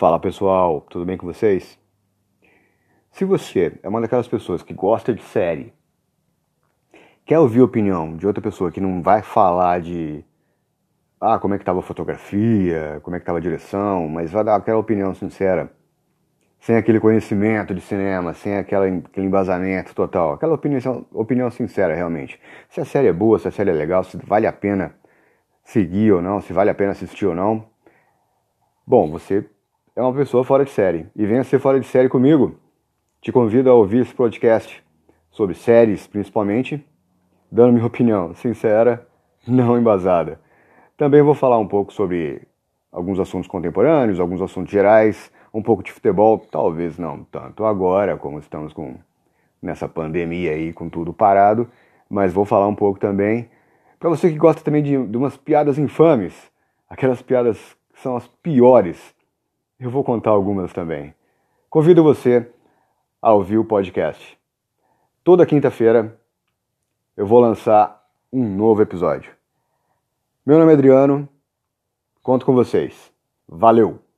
Fala pessoal, tudo bem com vocês? Se você é uma daquelas pessoas que gosta de série, quer ouvir a opinião de outra pessoa que não vai falar de ah, como é que estava a fotografia, como é que estava a direção, mas vai dar aquela opinião sincera, sem aquele conhecimento de cinema, sem aquela, aquele embasamento total, aquela opinião, opinião sincera realmente. Se a série é boa, se a série é legal, se vale a pena seguir ou não, se vale a pena assistir ou não. Bom, você é uma pessoa fora de série. E venha ser fora de série comigo. Te convido a ouvir esse podcast sobre séries, principalmente, dando minha opinião sincera, não embasada. Também vou falar um pouco sobre alguns assuntos contemporâneos, alguns assuntos gerais, um pouco de futebol, talvez não tanto agora, como estamos com nessa pandemia aí com tudo parado, mas vou falar um pouco também. Para você que gosta também de, de umas piadas infames, aquelas piadas que são as piores eu vou contar algumas também. Convido você a ouvir o podcast. Toda quinta-feira eu vou lançar um novo episódio. Meu nome é Adriano, conto com vocês. Valeu!